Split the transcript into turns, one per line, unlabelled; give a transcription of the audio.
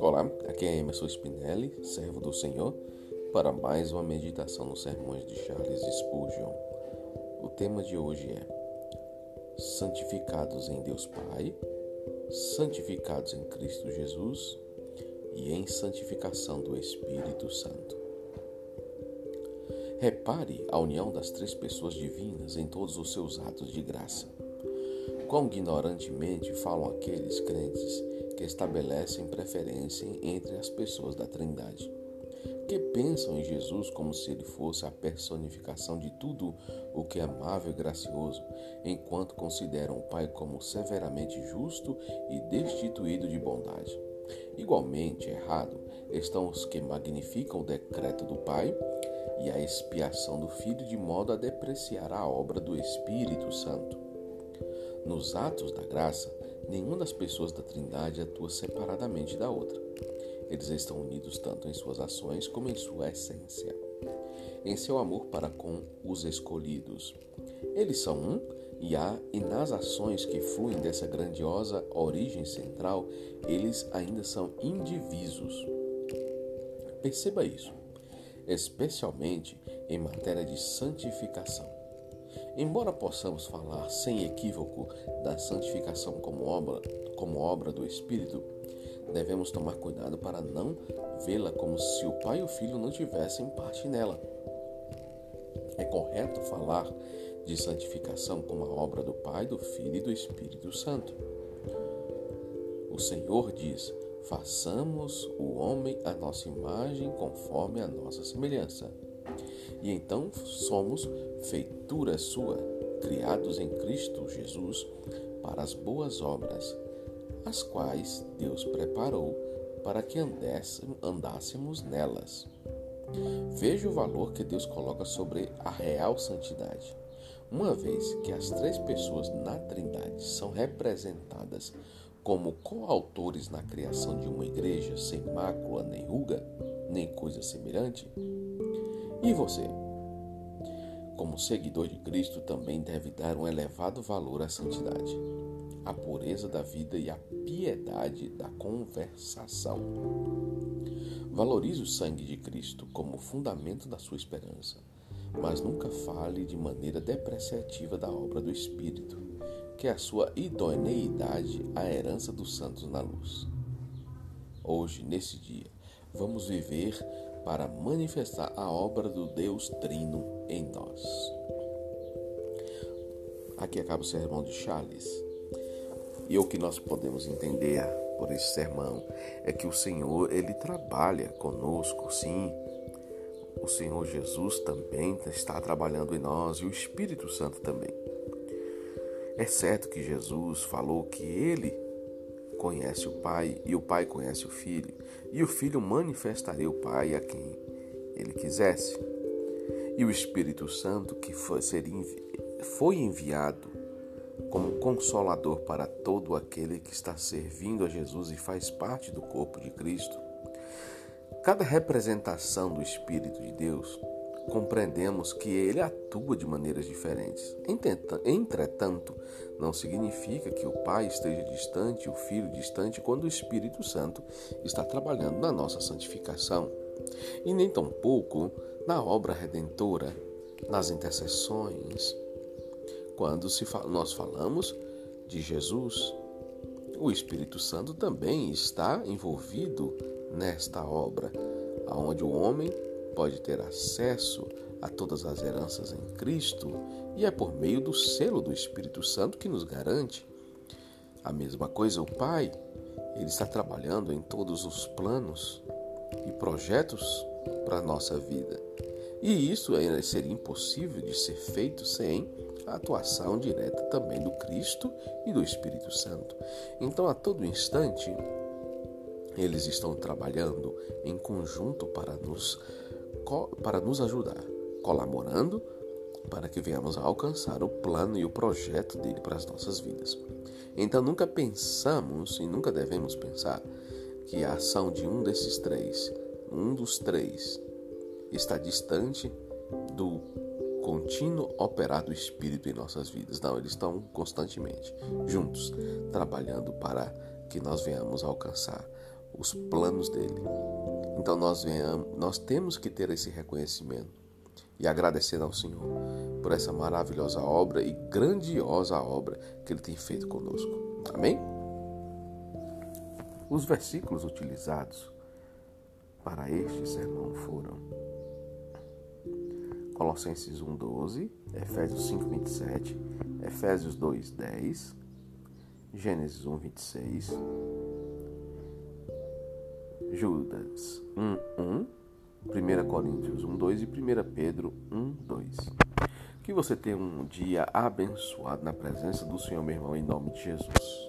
Olá, aqui é Emerson Spinelli, servo do Senhor, para mais uma meditação nos sermões de Charles Spurgeon. O tema de hoje é Santificados em Deus Pai, santificados em Cristo Jesus e em santificação do Espírito Santo. Repare a união das três pessoas divinas em todos os seus atos de graça. Quão ignorantemente falam aqueles crentes que estabelecem preferência entre as pessoas da Trindade, que pensam em Jesus como se ele fosse a personificação de tudo o que é amável e gracioso, enquanto consideram o Pai como severamente justo e destituído de bondade. Igualmente errado estão os que magnificam o decreto do Pai e a expiação do Filho de modo a depreciar a obra do Espírito Santo. Nos atos da graça, Nenhuma das pessoas da Trindade atua separadamente da outra. Eles estão unidos tanto em suas ações como em sua essência, em seu amor para com os escolhidos. Eles são um e há e nas ações que fluem dessa grandiosa origem central, eles ainda são indivisos. Perceba isso, especialmente em matéria de santificação. Embora possamos falar sem equívoco da santificação como obra, como obra do Espírito, devemos tomar cuidado para não vê-la como se o Pai e o Filho não tivessem parte nela. É correto falar de santificação como a obra do Pai, do Filho e do Espírito Santo. O Senhor diz: façamos o homem à nossa imagem conforme a nossa semelhança. E então somos feitura sua, criados em Cristo Jesus para as boas obras, as quais Deus preparou para que andássemos nelas. Veja o valor que Deus coloca sobre a real santidade. Uma vez que as três pessoas na Trindade são representadas como coautores na criação de uma igreja sem mácula nem ruga, nem coisa semelhante, e você? Como seguidor de Cristo, também deve dar um elevado valor à santidade, à pureza da vida e à piedade da conversação. Valorize o sangue de Cristo como fundamento da sua esperança, mas nunca fale de maneira depreciativa da obra do Espírito, que é a sua idoneidade à herança dos santos na luz. Hoje, nesse dia, vamos viver para manifestar a obra do Deus Trino em nós. Aqui acaba o sermão de Charles. E o que nós podemos entender por esse sermão é que o Senhor, ele trabalha conosco, sim. O Senhor Jesus também está trabalhando em nós e o Espírito Santo também. É certo que Jesus falou que ele conhece o Pai e o Pai conhece o Filho, e o Filho manifestaria o Pai a quem ele quisesse. E o Espírito Santo, que foi, foi enviado como consolador para todo aquele que está servindo a Jesus e faz parte do corpo de Cristo. Cada representação do Espírito de Deus compreendemos que ele atua de maneiras diferentes. Entretanto, não significa que o Pai esteja distante, o Filho distante, quando o Espírito Santo está trabalhando na nossa santificação. E nem tampouco na obra redentora, nas intercessões. Quando nós falamos de Jesus, o Espírito Santo também está envolvido nesta obra, onde o homem pode ter acesso a todas as heranças em Cristo e é por meio do selo do Espírito Santo que nos garante. A mesma coisa o Pai, ele está trabalhando em todos os planos e projetos para a nossa vida. E isso seria impossível de ser feito sem a atuação direta também do Cristo e do Espírito Santo. Então, a todo instante, eles estão trabalhando em conjunto para nos para nos ajudar, colaborando para que venhamos a alcançar o plano e o projeto dele para as nossas vidas. Então nunca pensamos e nunca devemos pensar que a ação de um desses três, um dos três, está distante do contínuo operar do Espírito em nossas vidas. Não, eles estão constantemente juntos, trabalhando para que nós venhamos alcançar os planos dele. Então nós venhamos, nós temos que ter esse reconhecimento e agradecer ao Senhor por essa maravilhosa obra e grandiosa obra que ele tem feito conosco. Amém? Os versículos utilizados para este sermão foram Colossenses 1:12, Efésios 5:27, Efésios 2:10, Gênesis 1:26, Judas 1:1, 1 Coríntios 1:2 e 1 Pedro 1:2. Que você tenha um dia abençoado na presença do Senhor, meu irmão, em nome de Jesus.